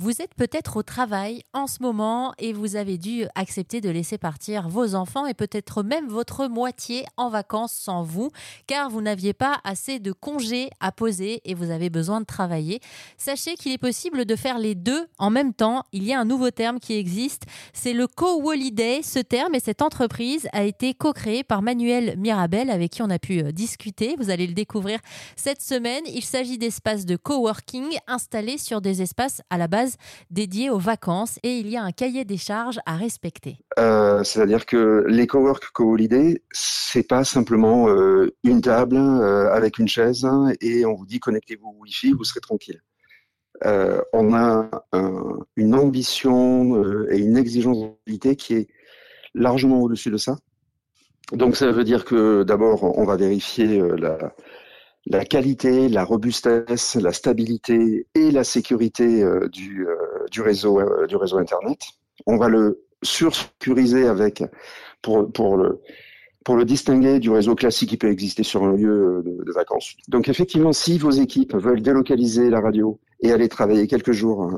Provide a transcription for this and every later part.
Vous êtes peut-être au travail en ce moment et vous avez dû accepter de laisser partir vos enfants et peut-être même votre moitié en vacances sans vous, car vous n'aviez pas assez de congés à poser et vous avez besoin de travailler. Sachez qu'il est possible de faire les deux en même temps. Il y a un nouveau terme qui existe, c'est le co-holiday. Ce terme et cette entreprise a été co-créée par Manuel Mirabel avec qui on a pu euh, discuter. Vous allez le découvrir cette semaine. Il s'agit d'espaces de coworking installés sur des espaces à la base dédié aux vacances et il y a un cahier des charges à respecter. Euh, c'est-à-dire que les cowork co-holiday, c'est pas simplement euh, une table euh, avec une chaise et on vous dit connectez-vous au Wi-Fi, vous serez tranquille. on a une ambition et une exigence de qualité qui est largement au-dessus de ça. Donc ça veut dire que d'abord, on va vérifier la, la qualité, la robustesse, la stabilité et la sécurité euh, du, euh, du, réseau, euh, du réseau Internet. On va le sursécuriser avec, pour, pour, le, pour le distinguer du réseau classique qui peut exister sur un lieu de, de, vacances. Donc effectivement, si vos équipes veulent délocaliser la radio et aller travailler quelques jours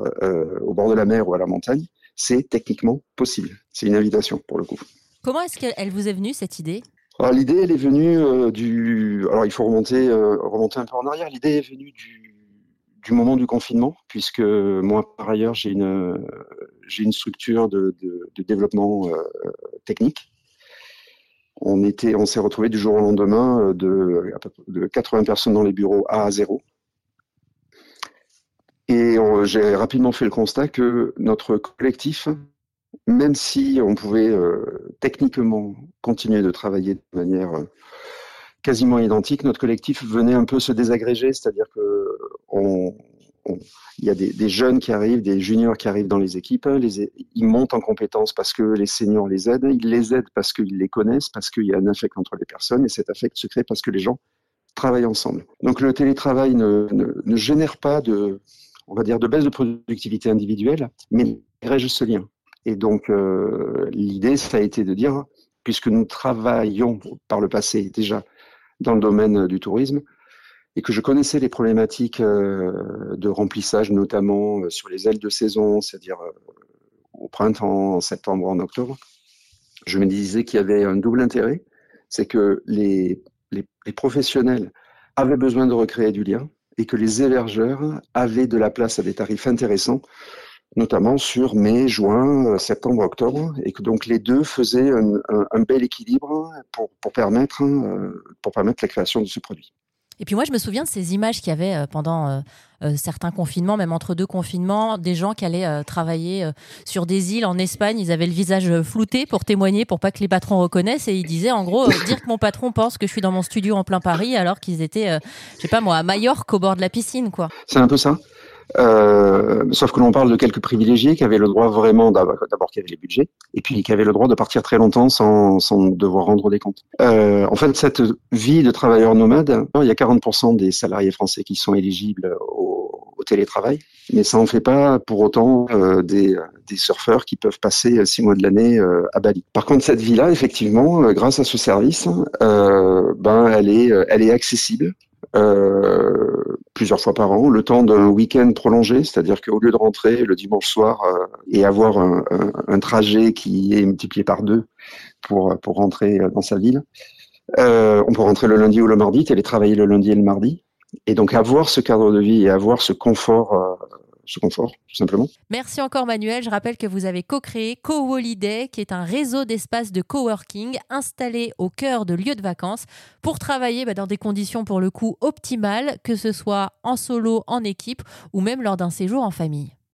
au bord de la mer ou à la montagne, c'est techniquement possible. C'est une invitation pour le coup. Comment est-ce qu'elle vous est venue cette idée? L'idée, elle est venue euh, du. Alors il faut remonter, euh, remonter un peu en arrière. L'idée est venue du, moment du confinement, puisque moi, par ailleurs, j'ai une, structure de, développement euh, technique. On était, on s'est retrouvé du jour au lendemain de, de 80 personnes dans les bureaux à 0. Et j'ai rapidement fait le constat que notre collectif même si on pouvait euh, techniquement continuer de travailler de manière euh, quasiment identique, notre collectif venait un peu se désagréger, c'est-à-dire que il y a des, jeunes qui arrivent, des juniors qui arrivent dans les équipes, les, ils montent en compétences parce que les seniors les aident, ils les aident parce qu'ils les connaissent, parce qu'il y a un affect entre les personnes, et cet affect se crée parce que les gens travaillent ensemble. Donc le télétravail ne, génère pas de, on va dire, de baisse de productivité individuelle, mais il ce lien. Et donc, euh, l'idée, ça a été de dire, puisque nous travaillons par le passé déjà dans le domaine du tourisme, et que je connaissais les problématiques euh, de remplissage, notamment euh, sur les ailes de saison, c'est-à-dire au printemps, en septembre, en octobre, je me disais qu'il y avait un double intérêt, c'est que les, les, les professionnels avaient besoin de recréer du lien et que les hébergeurs avaient de la place à des tarifs intéressants notamment sur mai, juin, euh, septembre, octobre, et que donc les deux faisaient un, un, bel équilibre pour, pour, permettre, euh, pour permettre la création de ce produit. Et puis moi, je me souviens de ces images qu'il y avait euh, pendant certains confinements, même entre deux confinements, des gens qui allaient travailler sur des îles en Espagne. Ils avaient le visage flouté pour témoigner, pour pas que les patrons reconnaissent. Et ils disaient, en gros, dire que mon patron pense que je suis dans mon studio en plein Paris, alors qu'ils étaient, je sais pas moi, à Majorque, au bord de la piscine, quoi. C'est un peu ça. Euh, sauf que l'on parle de quelques privilégiés qui avaient le droit vraiment d'abord qui avaient les budgets et puis qui avaient le droit de partir très longtemps sans, sans devoir rendre des comptes. Euh, en fait, cette vie de travailleur nomade, il y a 40% des salariés français qui sont éligibles au, télétravail, mais ça en fait pas pour autant euh, des, des, surfeurs qui peuvent passer six mois de l'année euh, à Bali. Par contre, cette vie-là, effectivement, euh, grâce à ce service, ben elle est, elle est accessible. Euh, plusieurs fois par an, le temps d'un week-end prolongé, c'est-à-dire qu'au lieu de rentrer le dimanche soir euh, et avoir un, trajet qui est multiplié par deux pour, pour rentrer dans sa ville, euh, on peut rentrer le lundi ou le mardi, télétravailler le lundi et le mardi, et donc avoir ce cadre de vie et avoir ce confort euh, ce confort, tout simplement. Merci encore Manuel. Je rappelle que vous avez co-créé Co-Holiday, qui est un réseau d'espaces de coworking installé au cœur de lieux de vacances pour travailler bah, dans des conditions pour le coup optimales, que ce soit en solo, en équipe ou même lors d'un séjour en famille.